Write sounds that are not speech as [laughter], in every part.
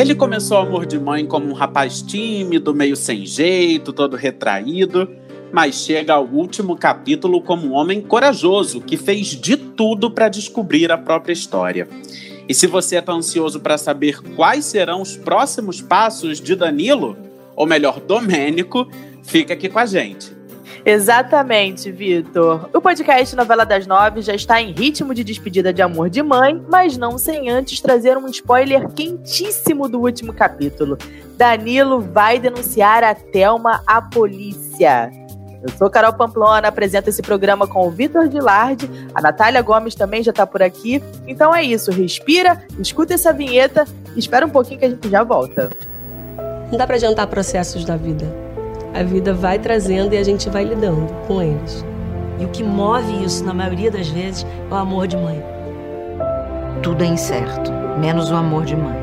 Ele começou Amor de Mãe como um rapaz tímido, meio sem jeito, todo retraído, mas chega ao último capítulo como um homem corajoso que fez de tudo para descobrir a própria história. E se você está ansioso para saber quais serão os próximos passos de Danilo, ou melhor, Domênico, fica aqui com a gente. Exatamente, Vitor. O podcast Novela das Nove já está em ritmo de despedida de amor de mãe, mas não sem antes trazer um spoiler quentíssimo do último capítulo. Danilo vai denunciar a Thelma à polícia. Eu sou Carol Pamplona, apresento esse programa com o Vitor Gilardi, a Natália Gomes também já está por aqui. Então é isso, respira, escuta essa vinheta e espera um pouquinho que a gente já volta. Não dá para adiantar processos da vida a vida vai trazendo e a gente vai lidando com eles. E o que move isso, na maioria das vezes, é o amor de mãe. Tudo é incerto, menos o amor de mãe.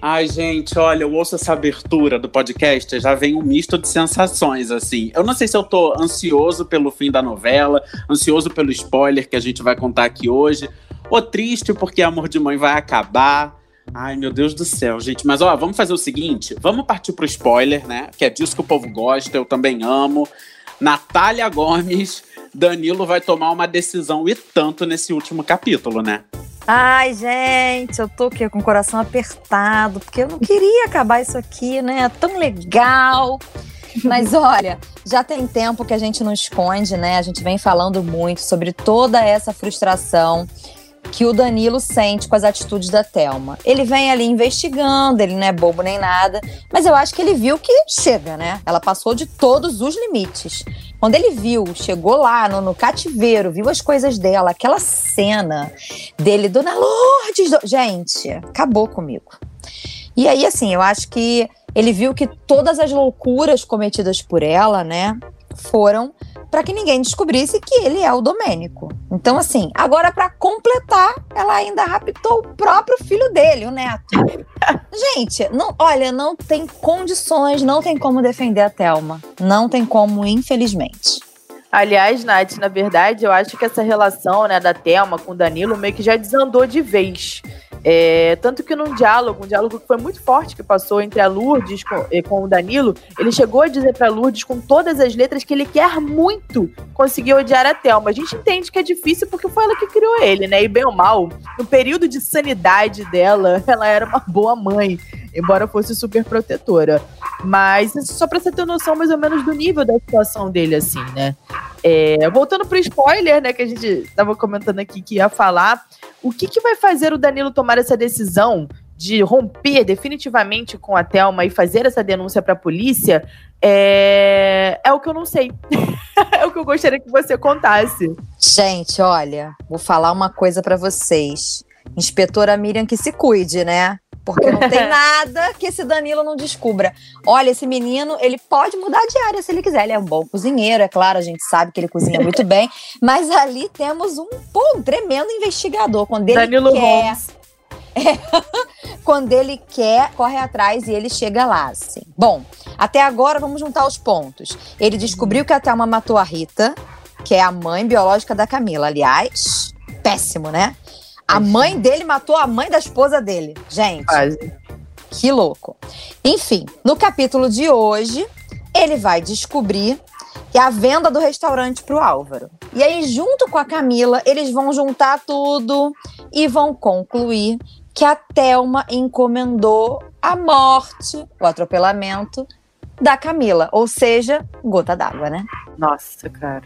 Ai, gente, olha, eu ouço essa abertura do podcast, já vem um misto de sensações, assim. Eu não sei se eu tô ansioso pelo fim da novela, ansioso pelo spoiler que a gente vai contar aqui hoje, ou triste porque Amor de Mãe vai acabar. Ai, meu Deus do céu, gente. Mas ó, vamos fazer o seguinte: vamos partir pro spoiler, né? Que é disso que o povo gosta, eu também amo. Natália Gomes, Danilo vai tomar uma decisão e tanto nesse último capítulo, né? Ai, gente, eu tô aqui com o coração apertado, porque eu não queria acabar isso aqui, né? É tão legal. Mas [laughs] olha, já tem tempo que a gente não esconde, né? A gente vem falando muito sobre toda essa frustração que o Danilo sente com as atitudes da Thelma. Ele vem ali investigando, ele não é bobo nem nada, mas eu acho que ele viu que chega, né? Ela passou de todos os limites. Quando ele viu, chegou lá no, no cativeiro, viu as coisas dela, aquela cena dele, Dona Lourdes, do... gente, acabou comigo. E aí, assim, eu acho que ele viu que todas as loucuras cometidas por ela, né, foram para que ninguém descobrisse que ele é o Domênico. Então, assim, agora para completar, ela ainda raptou o próprio filho dele, o neto. [laughs] Gente, não, olha, não tem condições, não tem como defender a Thelma. Não tem como, infelizmente. Aliás, Nath, na verdade, eu acho que essa relação né, da Thelma com o Danilo meio que já desandou de vez. É, tanto que num diálogo, um diálogo que foi muito forte que passou entre a Lourdes com, com o Danilo, ele chegou a dizer para Lourdes com todas as letras que ele quer muito conseguir odiar a Thelma. A gente entende que é difícil porque foi ela que criou ele, né? E bem ou mal, no período de sanidade dela, [laughs] ela era uma boa mãe, embora fosse super protetora. Mas só pra você ter noção mais ou menos do nível da situação dele, assim, né? É, voltando pro spoiler, né, que a gente tava comentando aqui que ia falar, o que, que vai fazer o Danilo tomar essa decisão de romper definitivamente com a Thelma e fazer essa denúncia para a polícia é... é o que eu não sei. [laughs] é o que eu gostaria que você contasse. Gente, olha, vou falar uma coisa para vocês. Inspetora Miriam que se cuide, né? Porque não tem [laughs] nada que esse Danilo não descubra. Olha, esse menino, ele pode mudar de área se ele quiser. Ele é um bom cozinheiro, é claro, a gente sabe que ele cozinha muito bem. [laughs] Mas ali temos um, pô, um tremendo investigador. Quando ele Danilo quer. Holmes. É, [laughs] quando ele quer, corre atrás e ele chega lá, assim. Bom, até agora vamos juntar os pontos. Ele descobriu que a Thelma matou a Rita, que é a mãe biológica da Camila. Aliás, péssimo, né? A mãe dele matou a mãe da esposa dele. Gente. Quase. Que louco. Enfim, no capítulo de hoje, ele vai descobrir que é a venda do restaurante para o Álvaro. E aí, junto com a Camila, eles vão juntar tudo e vão concluir que a Thelma encomendou a morte, o atropelamento da Camila. Ou seja, gota d'água, né? Nossa, cara.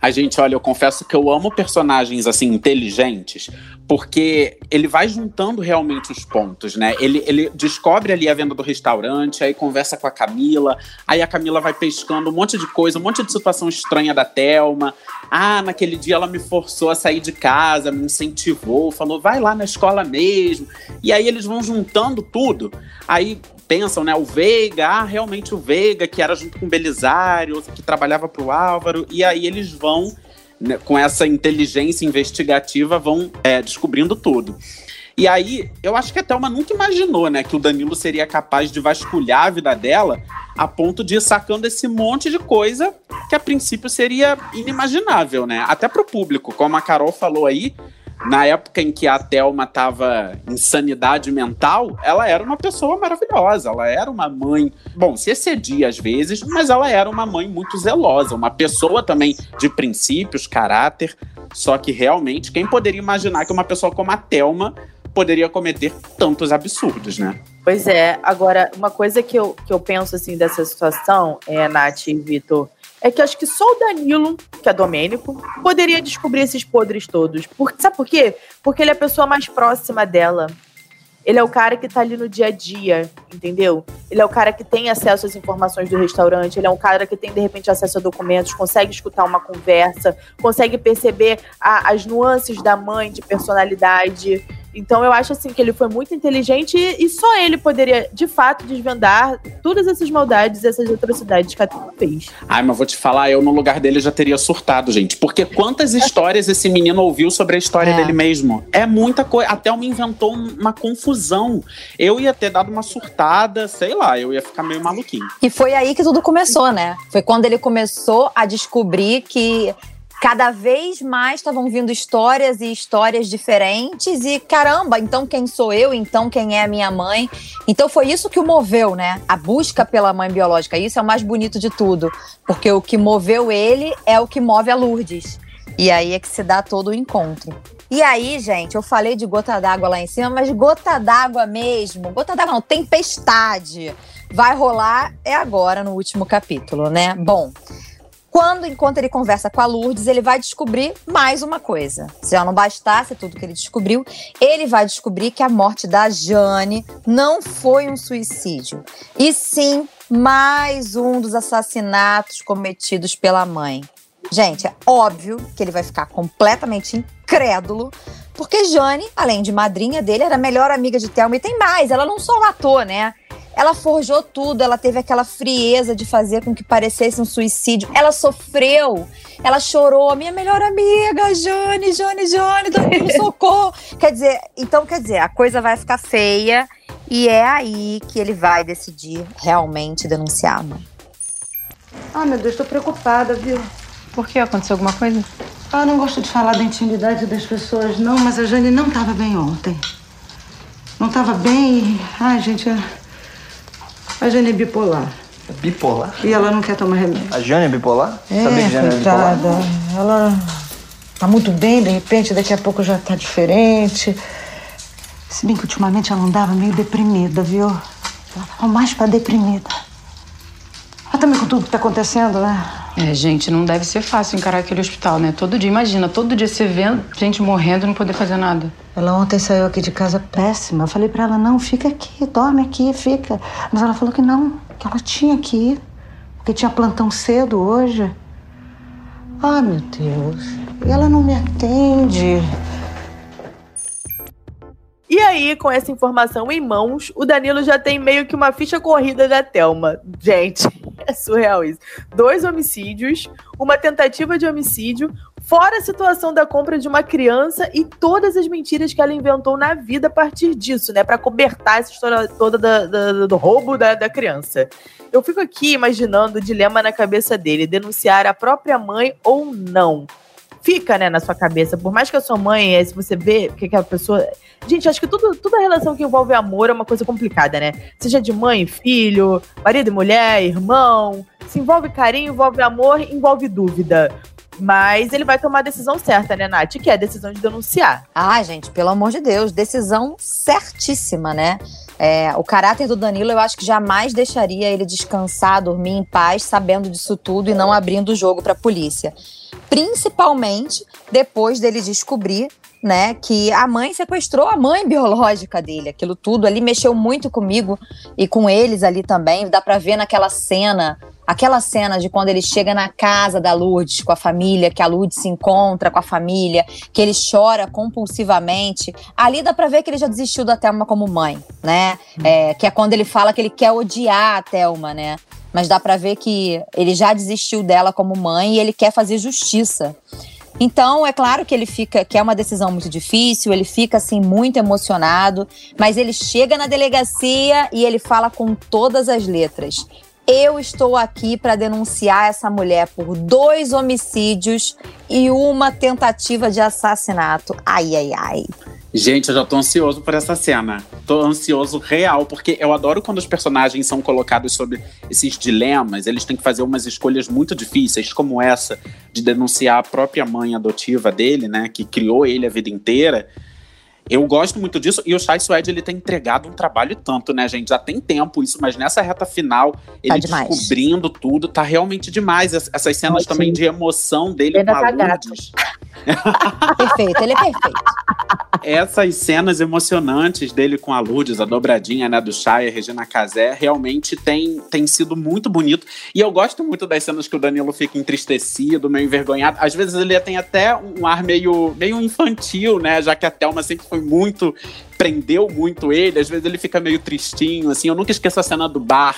A gente, olha, eu confesso que eu amo personagens assim inteligentes, porque ele vai juntando realmente os pontos, né? Ele, ele descobre ali a venda do restaurante, aí conversa com a Camila, aí a Camila vai pescando um monte de coisa, um monte de situação estranha da Telma. Ah, naquele dia ela me forçou a sair de casa, me incentivou, falou, vai lá na escola mesmo. E aí eles vão juntando tudo. Aí pensam, né? O Veiga, ah, realmente o Veiga, que era junto com o Belisário, que trabalhava para o Álvaro, e aí eles vão, né, com essa inteligência investigativa, vão é, descobrindo tudo. E aí, eu acho que a Thelma nunca imaginou, né, que o Danilo seria capaz de vasculhar a vida dela a ponto de ir sacando esse monte de coisa que a princípio seria inimaginável, né? Até para o público, como a Carol falou aí, na época em que a Thelma estava em sanidade mental, ela era uma pessoa maravilhosa. Ela era uma mãe, bom, se excedia às vezes, mas ela era uma mãe muito zelosa, uma pessoa também de princípios, caráter. Só que realmente, quem poderia imaginar que uma pessoa como a Thelma poderia cometer tantos absurdos, né? Pois é. Agora, uma coisa que eu, que eu penso assim dessa situação, é, Nath e Vitor, é que acho que só o Danilo, que é Domênico, poderia descobrir esses podres todos. Por, sabe por quê? Porque ele é a pessoa mais próxima dela. Ele é o cara que tá ali no dia a dia, entendeu? Ele é o cara que tem acesso às informações do restaurante, ele é um cara que tem, de repente, acesso a documentos, consegue escutar uma conversa, consegue perceber a, as nuances da mãe de personalidade. Então eu acho assim que ele foi muito inteligente e, e só ele poderia, de fato, desvendar todas essas maldades, essas atrocidades que a Thelma fez. Ai, mas vou te falar, eu no lugar dele já teria surtado, gente. Porque quantas histórias esse menino ouviu sobre a história É. dele mesmo? É muita coisa. Até me inventou uma confusão. Eu ia ter dado uma surtada, sei lá, eu ia ficar meio maluquinho. E foi aí que tudo começou, né? Foi quando ele começou a descobrir que cada vez mais estavam vindo histórias e histórias diferentes e caramba, então quem sou eu? Então quem é a minha mãe? Então foi isso que o moveu, né? A busca pela mãe biológica. Isso é o mais bonito de tudo, porque o que moveu ele é o que move a Lourdes. E aí é que se dá todo o encontro. E aí, gente, eu falei de gota d'água lá em cima, mas gota d'água mesmo, gota d'água não, tempestade. Vai rolar é agora no último capítulo, né? Bom, quando, enquanto ele conversa com a Lourdes, ele vai descobrir mais uma coisa. Se já não bastasse tudo que ele descobriu, ele vai descobrir que a morte da Jane não foi um suicídio, e sim mais um dos assassinatos cometidos pela mãe. Gente, é óbvio que ele vai ficar completamente incrédulo, porque Jane, além de madrinha dele, era a melhor amiga de Thelma. E tem mais, ela não só matou, né? Ela forjou tudo, ela teve aquela frieza de fazer com que parecesse um suicídio. Ela sofreu, ela chorou. Minha melhor amiga, Jane, Jane, Jane, Danilo, [laughs] socorro. quer dizer, então, quer dizer, a coisa vai ficar feia e é aí que ele vai decidir realmente denunciar a mãe. Ah, meu Deus, tô preocupada, viu? Por que? Aconteceu alguma coisa? Ah, não gosto de falar da intimidade das pessoas, não, mas a Jane não tava bem ontem. Não tava bem. e- Ai, gente, a, a Jane é bipolar. Bipolar? E ela não quer tomar remédio. A Jane é bipolar? É, Sabia que Jane é bipolar? coitada. Ela tá muito bem, de repente, daqui a pouco já tá diferente. Se bem que ultimamente ela andava meio deprimida, viu? Ela tava mais pra deprimida. Mas também com tudo que tá acontecendo, né? É, gente, não deve ser fácil encarar aquele hospital, né? Todo dia, imagina, todo dia você vendo gente morrendo e não poder fazer nada. Ela ontem saiu aqui de casa péssima. Eu falei pra ela, não, fica aqui, dorme aqui, fica. Mas ela falou que não, que ela tinha que ir. Porque tinha plantão cedo hoje. Ai, meu Deus. E ela não me atende. E aí, com essa informação em mãos, o Danilo já tem meio que uma ficha corrida da Thelma. Gente, é surreal isso. Dois homicídios, uma tentativa de homicídio, fora a situação da compra de uma criança e todas as mentiras que ela inventou na vida a partir disso, né? Pra cobertar essa história toda da- da- do roubo da, da criança. Eu fico aqui imaginando o dilema na cabeça dele: denunciar a própria mãe ou não. Fica, né, na sua cabeça. Por mais que a sua mãe, se você vê que aquela pessoa. Gente, acho que tudo, toda relação que envolve amor é uma coisa complicada, né? Seja de mãe, filho, marido e mulher, irmão. Se envolve carinho, envolve amor, envolve dúvida. Mas ele vai tomar a decisão certa, né, Nath? Que é a decisão de denunciar. Ah, gente, pelo amor de Deus, decisão certíssima, né? É, o caráter do Danilo, eu acho que jamais deixaria ele descansar, dormir em paz, sabendo disso tudo e não abrindo o jogo para a polícia. Principalmente depois dele descobrir, né, que a mãe sequestrou a mãe biológica dele. Aquilo tudo ali mexeu muito comigo e com eles ali também. Dá para ver naquela cena Aquela cena de quando ele chega na casa da Lourdes com a família, que a Lourdes se encontra com a família, que ele chora compulsivamente. Ali dá pra ver que ele já desistiu da Thelma como mãe, né? É, que é quando ele fala que ele quer odiar a Thelma, né? Mas dá pra ver que ele já desistiu dela como mãe e ele quer fazer justiça. Então, é claro que ele fica, que é uma decisão muito difícil, ele fica assim muito emocionado, mas ele chega na delegacia e ele fala com todas as letras. Eu estou aqui para denunciar essa mulher por dois homicídios e uma tentativa de assassinato. Ai, ai, ai. Gente, eu já tô ansioso por essa cena. Tô ansioso real, porque eu adoro quando os personagens são colocados sob esses dilemas. Eles têm que fazer umas escolhas muito difíceis, como essa de denunciar a própria mãe adotiva dele, né? Que criou ele a vida inteira. Eu gosto muito disso. E o Chai Suede, ele tem entregado um trabalho tanto, né, gente? Já tem tempo isso, mas nessa reta final, ele demais. descobrindo tudo, tá realmente demais. Es- Essas cenas Sim. também de emoção dele Ainda com a tá. Lourdes. [laughs] Perfeito, ele é perfeito. Essas cenas emocionantes dele com a Lourdes, a dobradinha, né, do Chay, a Regina Casé, realmente tem, tem sido muito bonito. E eu gosto muito das cenas que o Danilo fica entristecido, meio envergonhado. Às vezes ele tem até um ar meio, meio infantil, né, já que a Thelma sempre foi muito prendeu muito ele, às vezes ele fica meio tristinho, assim. Eu nunca esqueço a cena do bar,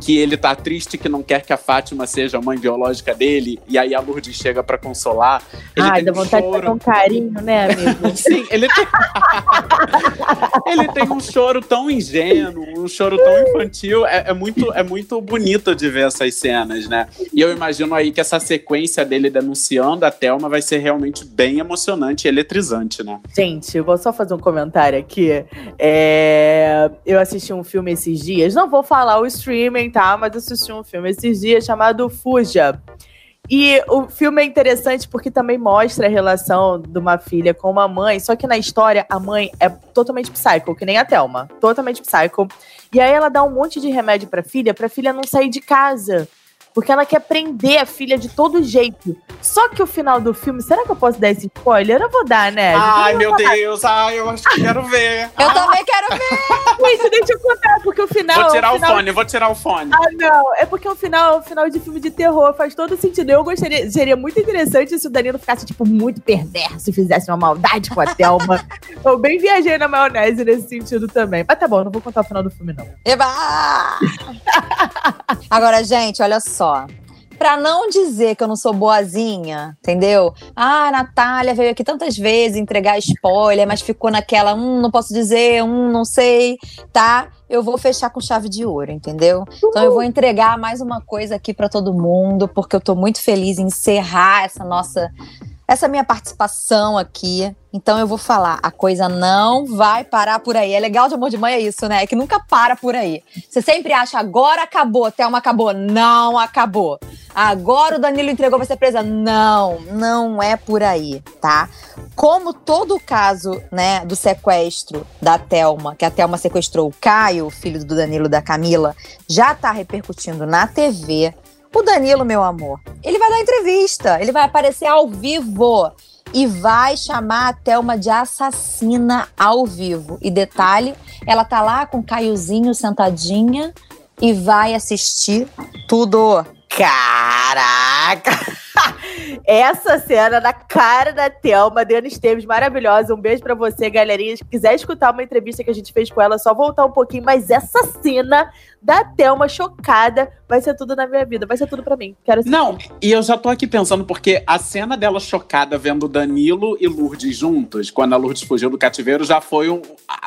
que ele tá triste que não quer que a Fátima seja a mãe biológica dele, e aí a Lourdes chega pra consolar. Ele Ai, tem dá um vontade de choro. fazer um carinho, né, amigo? [laughs] Sim, ele tem. [laughs] ele tem um choro tão ingênuo, um choro tão infantil. É, é muito, é muito bonito de ver essas cenas, né? E eu imagino aí que essa sequência dele denunciando a Thelma vai ser realmente bem emocionante e eletrizante, né? Gente, eu vou só fazer um comentário aqui. É, Eu assisti um filme esses dias, não vou falar o streaming, tá? Mas assisti um filme esses dias chamado Fuja. E o filme é interessante porque também mostra a relação de uma filha com uma mãe, só que na história a mãe é totalmente psycho, que nem a Thelma. Totalmente psycho. E aí ela dá um monte de remédio pra filha, pra filha não sair de casa. Porque ela quer prender a filha de todo jeito. Só que o final do filme, será que eu posso dar esse spoiler? Eu vou dar, né? Ai, Eu meu. Deus, ai, eu acho que quero ver. Eu também quero ver. [laughs] Gente, deixa eu contar, porque o final. Vou tirar o final... fone, vou tirar o fone. Ah, não. É porque o final, o final de filme de terror faz todo sentido. Eu gostaria, seria muito interessante se o Danilo ficasse, tipo, muito perverso e fizesse uma maldade com a Thelma. [laughs] eu bem viajei na maionese nesse sentido também. Mas tá bom, não vou contar o final do filme, não. Eba! [laughs] [laughs] Agora, gente, olha só. Pra não dizer que eu não sou boazinha, entendeu? Ah, a Natália veio aqui tantas vezes entregar spoiler, mas ficou naquela, hum, não posso dizer, hum, não sei, tá? Eu vou fechar com chave de ouro, entendeu? Então eu vou entregar mais uma coisa aqui pra todo mundo, porque eu tô muito feliz em encerrar essa nossa essa minha participação aqui. Então eu vou falar, a coisa não vai parar por aí. É legal de amor de mãe é isso, né? É que nunca para por aí. Você sempre acha, agora acabou, Thelma acabou. Não acabou. Agora o Danilo entregou, vai ser presa. Não, não é por aí, tá? Como todo o caso, né, do sequestro da Thelma, que a Thelma sequestrou o Caio, filho do Danilo da Camila, já tá repercutindo na TV. O Danilo, meu amor, ele vai dar entrevista, ele vai aparecer ao vivo e vai chamar a Thelma de assassina ao vivo. E detalhe, ela tá lá com o Caiozinho sentadinha e vai assistir tudo. Caraca! [laughs] Essa cena na cara da Thelma, Adriana Esteves, maravilhosa. Um beijo pra você, galerinha. Se quiser escutar uma entrevista que a gente fez com ela, é só voltar um pouquinho. Mas essa cena da Thelma chocada vai ser tudo na minha vida. Vai ser tudo pra mim. Quero assistir. Não, e eu já tô aqui pensando, porque a cena dela chocada vendo Danilo e Lourdes juntos, quando a Lourdes fugiu do cativeiro, já foi um,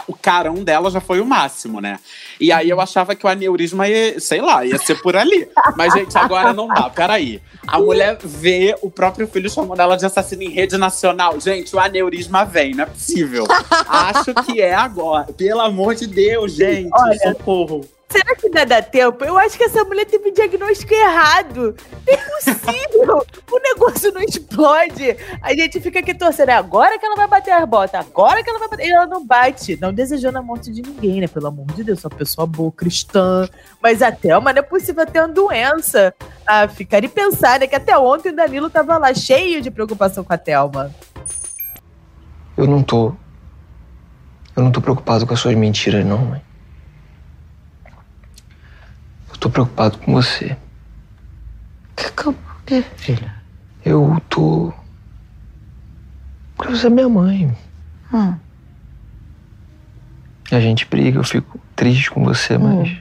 o carão dela já foi o máximo, né? E aí eu achava que o aneurisma ia, sei lá, ia ser por ali. Mas, gente, agora não dá, peraí. A mulher vê o próprio filho chamando ela de assassina em rede nacional. Gente, o aneurisma vem, não é possível. Acho que é agora. Pelo amor de Deus, gente. Olha, socorro. Será que ainda dá tempo? Eu acho que essa mulher teve um diagnóstico errado. É possível. o negócio não explode. A gente fica aqui torcendo. É agora que ela vai bater as botas. Agora que ela vai bater. E ela não bate. Não desejando a morte de ninguém, né? Pelo amor de Deus. Uma pessoa boa, cristã. Mas a Thelma não é possível ter uma doença. Ah, ficar e pensar, né? Que até ontem o Danilo tava lá cheio de preocupação com a Thelma. Eu não tô. Eu não tô preocupado com as suas mentiras, não, mãe. Tô preocupado com você. Por quê, filha? Eu tô. Porque você é minha mãe. Hum. A gente briga, eu fico triste com você, mas.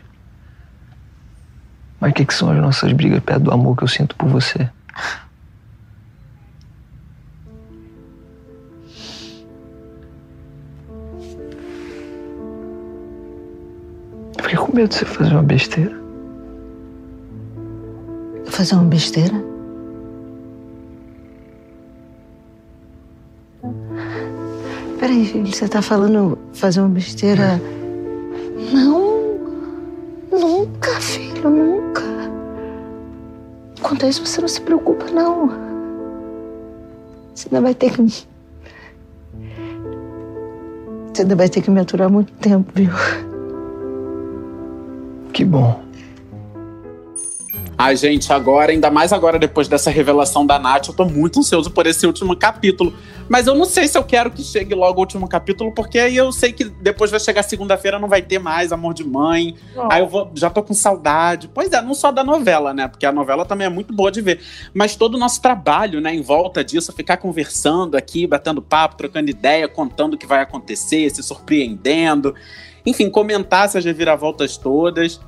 Mas o que, que são as nossas brigas perto do amor que eu sinto por você? Eu fiquei com medo de você fazer uma besteira. Fazer uma besteira? Peraí, filho, você tá falando fazer uma besteira? Não, nunca, filho, nunca. Quanto a isso, você não se preocupa, não. Você ainda vai ter que. Você ainda vai ter que me aturar muito tempo, viu? Que bom. Ai, gente, agora, ainda mais agora, depois dessa revelação da Nath, eu tô muito ansioso por esse último capítulo. Mas eu não sei se eu quero que chegue logo o último capítulo, porque aí eu sei que depois vai chegar segunda-feira, não vai ter mais Amor de Mãe. Oh. Aí eu vou, já tô com saudade. Pois é, não só da novela, né? Porque a novela também é muito boa de ver. Mas todo o nosso trabalho, né, em volta disso, ficar conversando aqui, batendo papo, trocando ideia, contando o que vai acontecer, se surpreendendo. Enfim, comentar essas reviravoltas todas.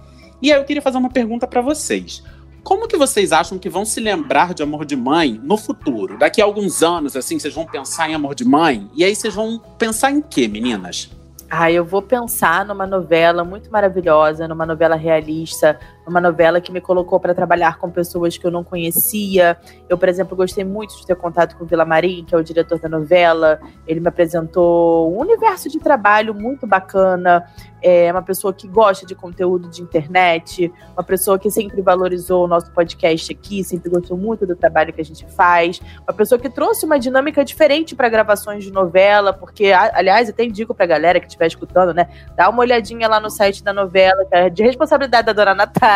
E aí eu queria fazer uma pergunta para vocês. Como que vocês acham que vão se lembrar de Amor de Mãe no futuro? Daqui a alguns anos, assim, vocês vão pensar em Amor de Mãe? E aí vocês vão pensar em quê, meninas? Ah, eu vou pensar numa novela muito maravilhosa, numa novela realista, numa novela que me colocou para trabalhar com pessoas que eu não conhecia. Eu, por exemplo, gostei muito de ter contato com o Vila Marim, que é o diretor da novela. Ele me apresentou um universo de trabalho muito bacana. É uma pessoa que gosta de conteúdo de internet, uma pessoa que sempre valorizou o nosso podcast aqui, sempre gostou muito do trabalho que a gente faz, uma pessoa que trouxe uma dinâmica diferente para gravações de novela, porque, aliás, até indico para galera que estiver escutando, né, dá uma olhadinha lá no site da novela, que é de responsabilidade da dona Natália,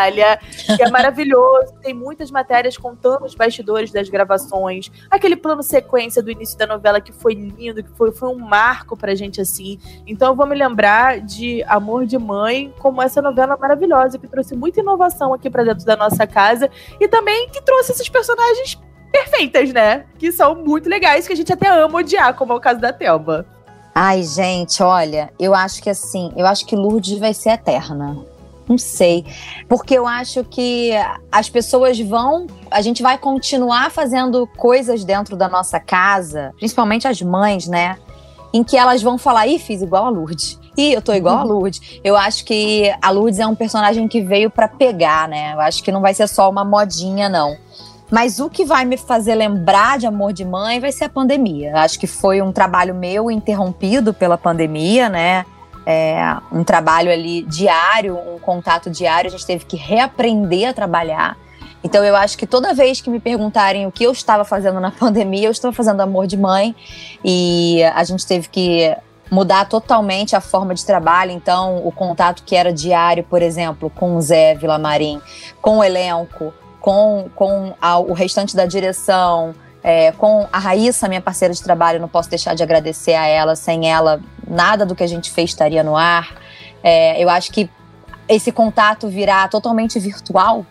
que é maravilhoso, tem muitas matérias contando os bastidores das gravações, aquele plano sequência do início da novela que foi lindo, que foi, foi um marco pra gente assim. Então eu vou me lembrar de Amor de Mãe, como essa novela maravilhosa que trouxe muita inovação aqui para dentro da nossa casa e também que trouxe esses personagens perfeitas, né? Que são muito legais, que a gente até ama odiar, como é o caso da Thelma. Ai, gente, olha, eu acho que assim, eu acho que Lourdes vai ser eterna. Não sei. Porque eu acho que as pessoas vão. A gente vai continuar fazendo coisas dentro da nossa casa, principalmente as mães, né? Em que elas vão falar, ih, fiz igual a Lourdes. Ih, eu tô igual a Lourdes. Eu acho que a Lourdes é um personagem que veio para pegar, né? Eu acho que não vai ser só uma modinha, não. Mas o que vai me fazer lembrar de Amor de Mãe vai ser a pandemia. Acho que foi um trabalho meu interrompido pela pandemia, né? É, um trabalho ali diário, um contato diário, a gente teve que reaprender a trabalhar. Então eu acho que toda vez que me perguntarem o que eu estava fazendo na [laughs] pandemia, eu estava fazendo amor de mãe e a gente teve que mudar totalmente a forma de trabalho. Então o contato que era diário, por exemplo, com o Zé Vilamarim, com o elenco, com, com a, o restante da direção, é, com a Raíssa, minha parceira de trabalho, não posso deixar de agradecer a ela. Sem ela, nada do que a gente fez estaria no ar. É, eu acho que esse contato virar totalmente virtual,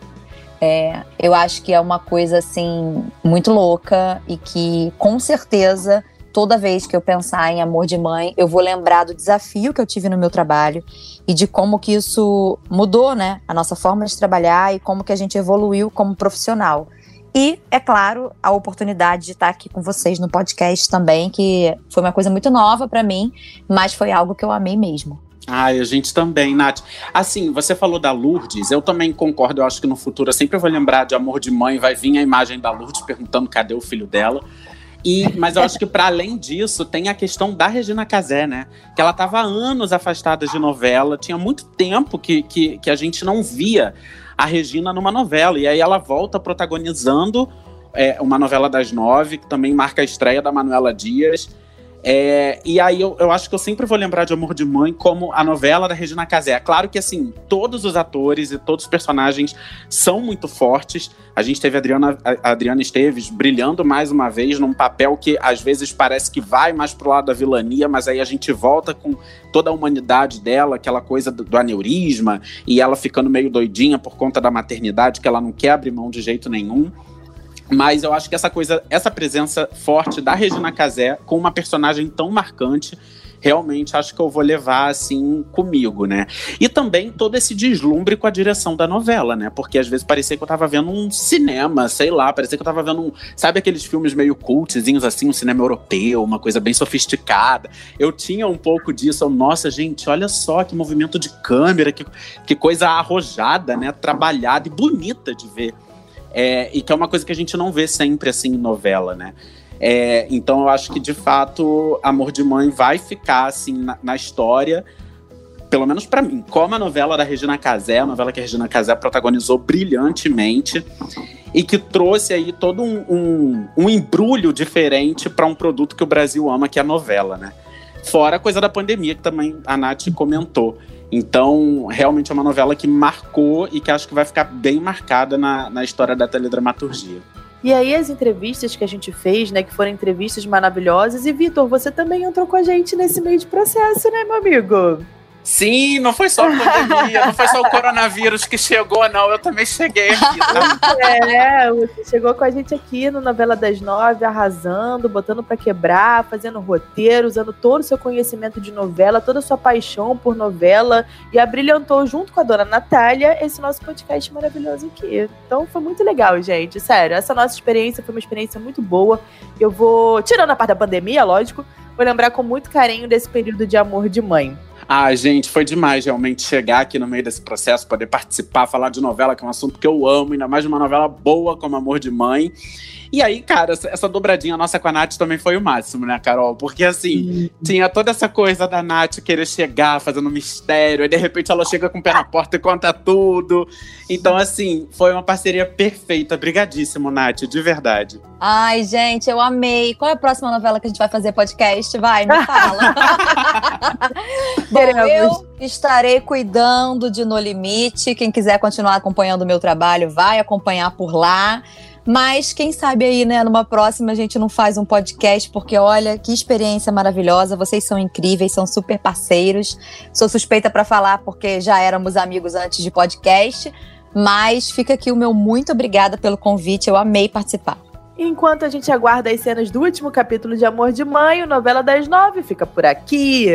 é, eu acho que é uma coisa assim muito louca e que com certeza toda vez que eu pensar em amor de mãe, eu vou lembrar do desafio que eu tive no meu trabalho e de como que isso mudou, né, a nossa forma de trabalhar e como que a gente evoluiu como profissional. E, é claro, a oportunidade de estar aqui com vocês no podcast também, que foi uma coisa muito nova para mim, mas foi algo que eu amei mesmo. Ai, a gente também, Nath. Assim, você falou da Lourdes, eu também concordo, eu acho que no futuro eu sempre vou lembrar de Amor de Mãe, vai vir a imagem da Lourdes perguntando cadê o filho dela. E, mas eu acho que para além disso, tem a questão da Regina Casé, né? Que ela estava anos afastada de novela, tinha muito tempo que, que, que a gente não via a Regina numa novela. E aí ela volta protagonizando é, uma novela das nove, que também marca a estreia da Manuela Dias. É, e aí eu, eu, acho que eu sempre vou lembrar de Amor de Mãe como a novela da Regina Casé. Claro que assim, todos os atores e todos os personagens são muito fortes. A gente teve a Adriana, a Adriana Esteves brilhando mais uma vez num papel que às vezes parece que vai mais pro lado da vilania, mas aí a gente volta com toda a humanidade dela, aquela coisa do, do aneurisma, e ela ficando meio doidinha por conta da maternidade, que ela não quer abrir mão de jeito nenhum. Mas eu acho que essa coisa, essa presença forte da Regina Casé com uma personagem tão marcante, realmente acho que eu vou levar assim comigo, né? E também todo esse deslumbre com a direção da novela, né? Porque às vezes parecia que eu tava vendo um cinema, sei lá, parecia que eu tava vendo um, sabe aqueles filmes meio cultzinhos assim, um cinema europeu, uma coisa bem sofisticada. Eu tinha um pouco disso, eu, nossa, gente, olha só que movimento de câmera, que, que coisa arrojada, né? Trabalhada e bonita de ver. É, e que é uma coisa que a gente não vê sempre assim em novela, né? É, então eu acho que de fato Amor de Mãe vai ficar assim na, na história, pelo menos para mim, como a novela da Regina Casé, a novela que a Regina Casé protagonizou brilhantemente e que trouxe aí todo um, um, um embrulho diferente para um produto que o Brasil ama, que é a novela, né? Fora a coisa da pandemia, que também a Nath comentou. Então, realmente é uma novela que marcou e que acho que vai ficar bem marcada na, na história da teledramaturgia. E aí as entrevistas que a gente fez, né, que foram entrevistas maravilhosas. E Vitor, você também entrou com a gente nesse meio de processo, né, meu amigo? Sim, não foi só a pandemia, não foi só o coronavírus que chegou, não. Eu também cheguei aqui. Tá? É, você chegou com a gente aqui no Novela das Nove, arrasando, botando para quebrar, fazendo roteiro, usando todo o seu conhecimento de novela, toda a sua paixão por novela e abrilhantou junto com a dona Natália esse nosso podcast maravilhoso aqui. Então foi muito legal, gente. Sério, essa nossa experiência foi uma experiência muito boa. Eu vou, tirando a parte da pandemia, lógico, vou lembrar com muito carinho desse período de amor de mãe. Ah, gente, foi demais realmente chegar aqui no meio desse processo, poder participar, falar de novela, que é um assunto que eu amo, ainda mais de uma novela boa como Amor de Mãe. E aí, cara, essa dobradinha nossa com a Nath também foi o máximo, né, Carol? Porque assim, tinha toda essa coisa da Nath querer chegar fazendo mistério, e de repente ela chega com o pé na porta e conta tudo. Então, assim, foi uma parceria perfeita. Brigadíssimo, Nath, de verdade. Ai, gente, eu amei. Qual é a próxima novela que a gente vai fazer podcast? Vai, me fala. [laughs] Bom, eu estarei cuidando de No Limite. Quem quiser continuar acompanhando o meu trabalho, vai acompanhar por lá. Mas quem sabe aí, né, numa próxima a gente não faz um podcast, porque olha que experiência maravilhosa. Vocês são incríveis, são super parceiros. Sou suspeita para falar porque já éramos amigos antes de podcast. Mas fica aqui o meu muito obrigada pelo convite. Eu amei participar. Enquanto a gente aguarda as cenas do último capítulo de Amor de Mãe, o Novela das Nove fica por aqui.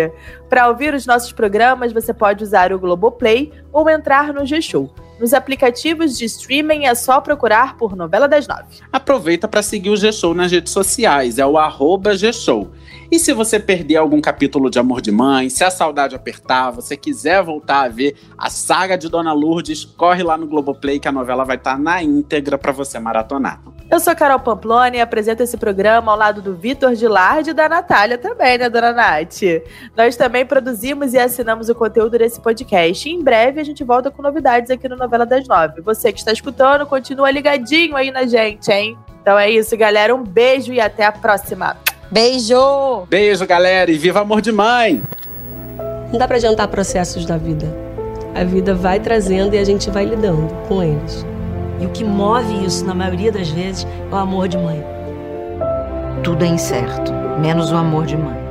Para ouvir os nossos programas, você pode usar o Globoplay ou entrar no G-Show. Nos aplicativos de streaming é só procurar por Novela das Nove. Aproveita para seguir o G-Show nas redes sociais, é o G-Show. E se você perder algum capítulo de Amor de Mãe, se a saudade apertar, você quiser voltar a ver a saga de Dona Lourdes, corre lá no Globoplay que a novela vai estar tá na íntegra para você maratonar. Eu sou Carol Pamploni e apresento esse programa ao lado do Vitor Gilardi e da Natália também, né, dona Nath? Nós também produzimos e assinamos o conteúdo desse podcast. E em breve a gente volta com novidades aqui no Novela das Nove. Você que está escutando, continua ligadinho aí na gente, hein? Então é isso, galera. Um beijo e até a próxima. Beijo! Beijo, galera, e viva amor de mãe! Não dá para adiantar processos da vida. A vida vai trazendo e a gente vai lidando com eles. E o que move isso, na maioria das vezes, é o amor de mãe. Tudo é incerto, menos o amor de mãe.